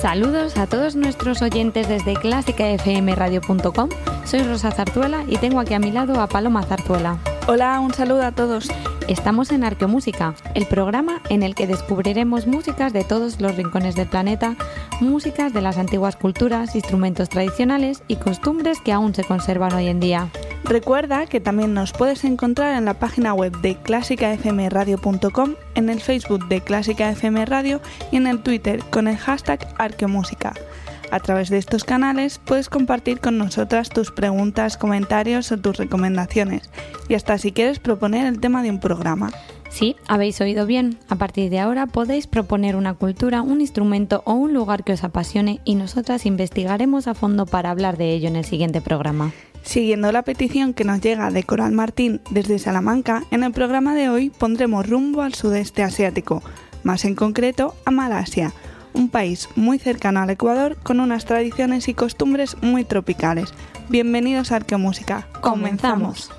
Saludos a todos nuestros oyentes desde clásicafmradio.com. Soy Rosa Zarzuela y tengo aquí a mi lado a Paloma Zarzuela. Hola, un saludo a todos. Estamos en Arqueomúsica, el programa en el que descubriremos músicas de todos los rincones del planeta, músicas de las antiguas culturas, instrumentos tradicionales y costumbres que aún se conservan hoy en día. Recuerda que también nos puedes encontrar en la página web de clásicafmradio.com, en el Facebook de Clásica FM Radio y en el Twitter con el hashtag Arqueomúsica. A través de estos canales puedes compartir con nosotras tus preguntas, comentarios o tus recomendaciones y hasta si quieres proponer el tema de un programa. Sí, habéis oído bien. A partir de ahora podéis proponer una cultura, un instrumento o un lugar que os apasione y nosotras investigaremos a fondo para hablar de ello en el siguiente programa. Siguiendo la petición que nos llega de Coral Martín desde Salamanca, en el programa de hoy pondremos rumbo al sudeste asiático, más en concreto a Malasia, un país muy cercano al Ecuador con unas tradiciones y costumbres muy tropicales. Bienvenidos a Arqueomúsica. Comenzamos.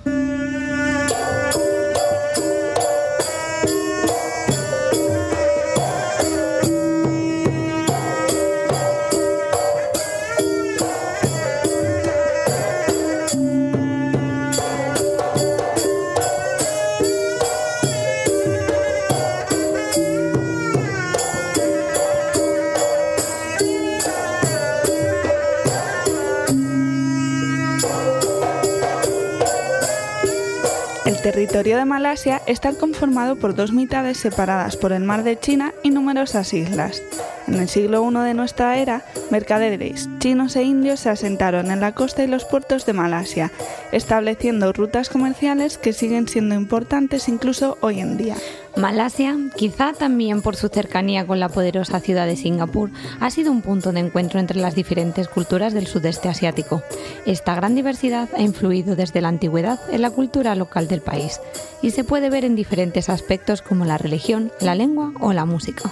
El territorio de Malasia está conformado por dos mitades separadas por el mar de China y numerosas islas. En el siglo I de nuestra era, mercaderes chinos e indios se asentaron en la costa y los puertos de Malasia, estableciendo rutas comerciales que siguen siendo importantes incluso hoy en día. Malasia, quizá también por su cercanía con la poderosa ciudad de Singapur, ha sido un punto de encuentro entre las diferentes culturas del sudeste asiático. Esta gran diversidad ha influido desde la antigüedad en la cultura local del país y se puede ver en diferentes aspectos como la religión, la lengua o la música.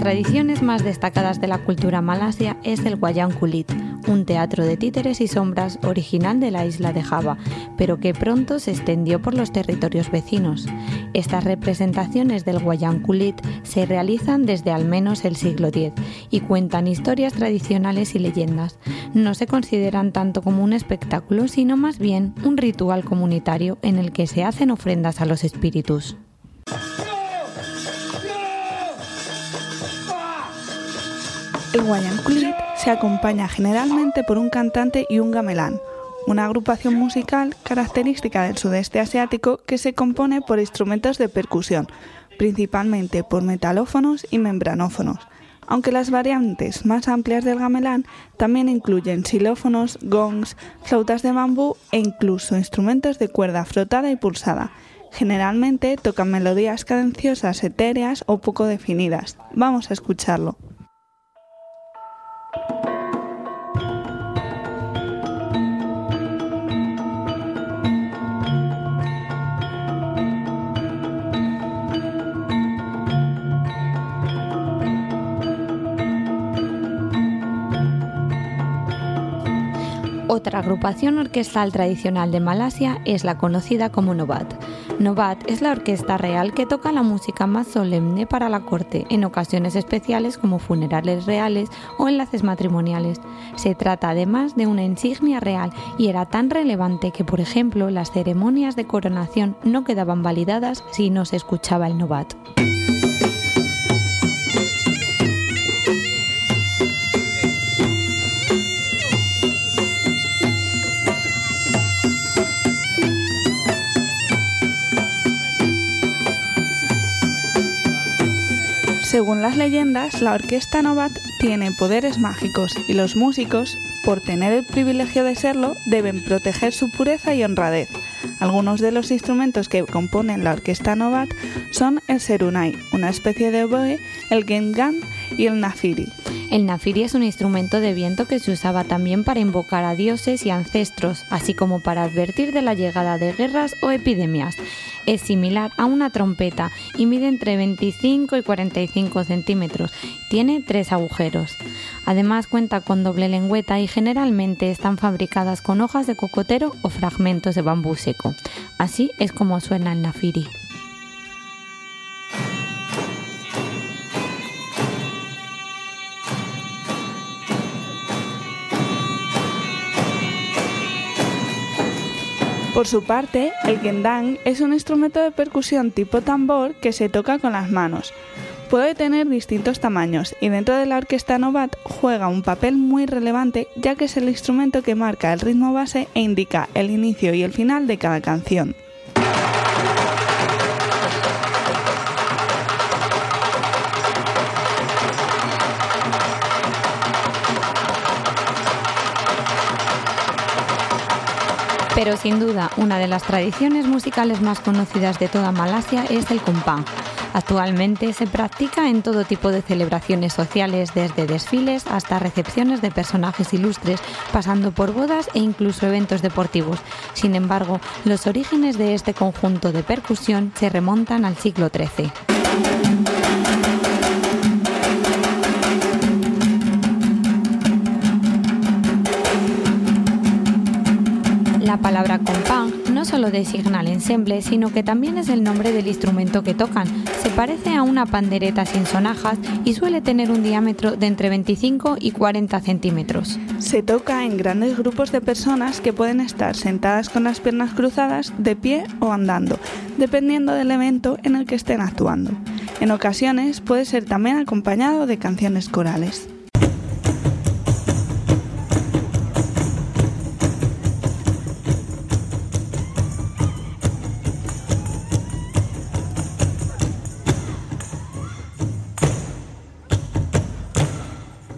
Tradiciones más destacadas de la cultura malasia es el Wayang Kulit, un teatro de títeres y sombras original de la isla de Java, pero que pronto se extendió por los territorios vecinos. Estas representaciones del Wayang Kulit se realizan desde al menos el siglo X y cuentan historias tradicionales y leyendas. No se consideran tanto como un espectáculo, sino más bien un ritual comunitario en el que se hacen ofrendas a los espíritus. El Wayang Kulit se acompaña generalmente por un cantante y un gamelán, una agrupación musical característica del sudeste asiático que se compone por instrumentos de percusión, principalmente por metalófonos y membranófonos, aunque las variantes más amplias del gamelán también incluyen xilófonos, gongs, flautas de bambú e incluso instrumentos de cuerda frotada y pulsada. Generalmente tocan melodías cadenciosas etéreas o poco definidas. Vamos a escucharlo. Otra agrupación orquestal tradicional de Malasia es la conocida como Nobat. Nobat es la orquesta real que toca la música más solemne para la corte en ocasiones especiales como funerales reales o enlaces matrimoniales. Se trata además de una insignia real y era tan relevante que, por ejemplo, las ceremonias de coronación no quedaban validadas si no se escuchaba el Nobat. Según las leyendas, la orquesta Novat tiene poderes mágicos y los músicos, por tener el privilegio de serlo, deben proteger su pureza y honradez. Algunos de los instrumentos que componen la orquesta Novat son el serunai, una especie de oboe, el gengan y el nafiri. El nafiri es un instrumento de viento que se usaba también para invocar a dioses y ancestros, así como para advertir de la llegada de guerras o epidemias. Es similar a una trompeta y mide entre 25 y 45 centímetros. Tiene tres agujeros. Además cuenta con doble lengüeta y generalmente están fabricadas con hojas de cocotero o fragmentos de bambú seco. Así es como suena el nafiri. Por su parte, el gendang es un instrumento de percusión tipo tambor que se toca con las manos. Puede tener distintos tamaños y dentro de la orquesta Novat juega un papel muy relevante ya que es el instrumento que marca el ritmo base e indica el inicio y el final de cada canción. Pero sin duda, una de las tradiciones musicales más conocidas de toda Malasia es el compán. Actualmente se practica en todo tipo de celebraciones sociales, desde desfiles hasta recepciones de personajes ilustres, pasando por bodas e incluso eventos deportivos. Sin embargo, los orígenes de este conjunto de percusión se remontan al siglo XIII. La palabra compán no solo designa el ensemble, sino que también es el nombre del instrumento que tocan. Se parece a una pandereta sin sonajas y suele tener un diámetro de entre 25 y 40 centímetros. Se toca en grandes grupos de personas que pueden estar sentadas con las piernas cruzadas, de pie o andando, dependiendo del evento en el que estén actuando. En ocasiones puede ser también acompañado de canciones corales.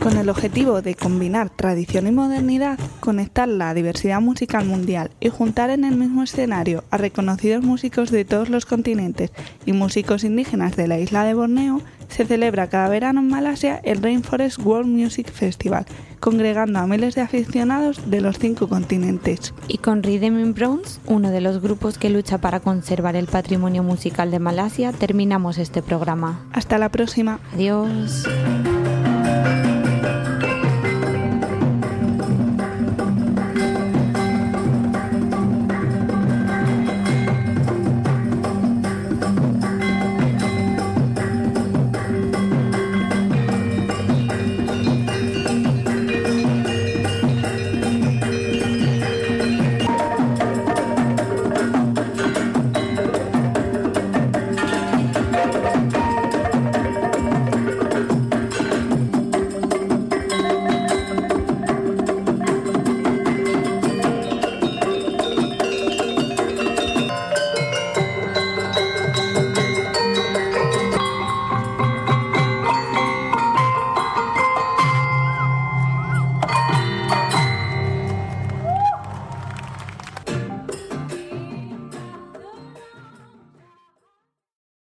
Con el objetivo de combinar tradición y modernidad, conectar la diversidad musical mundial y juntar en el mismo escenario a reconocidos músicos de todos los continentes y músicos indígenas de la isla de Borneo, se celebra cada verano en Malasia el Rainforest World Music Festival, congregando a miles de aficionados de los cinco continentes. Y con Rhythm in Bronze, uno de los grupos que lucha para conservar el patrimonio musical de Malasia, terminamos este programa. Hasta la próxima. Adiós.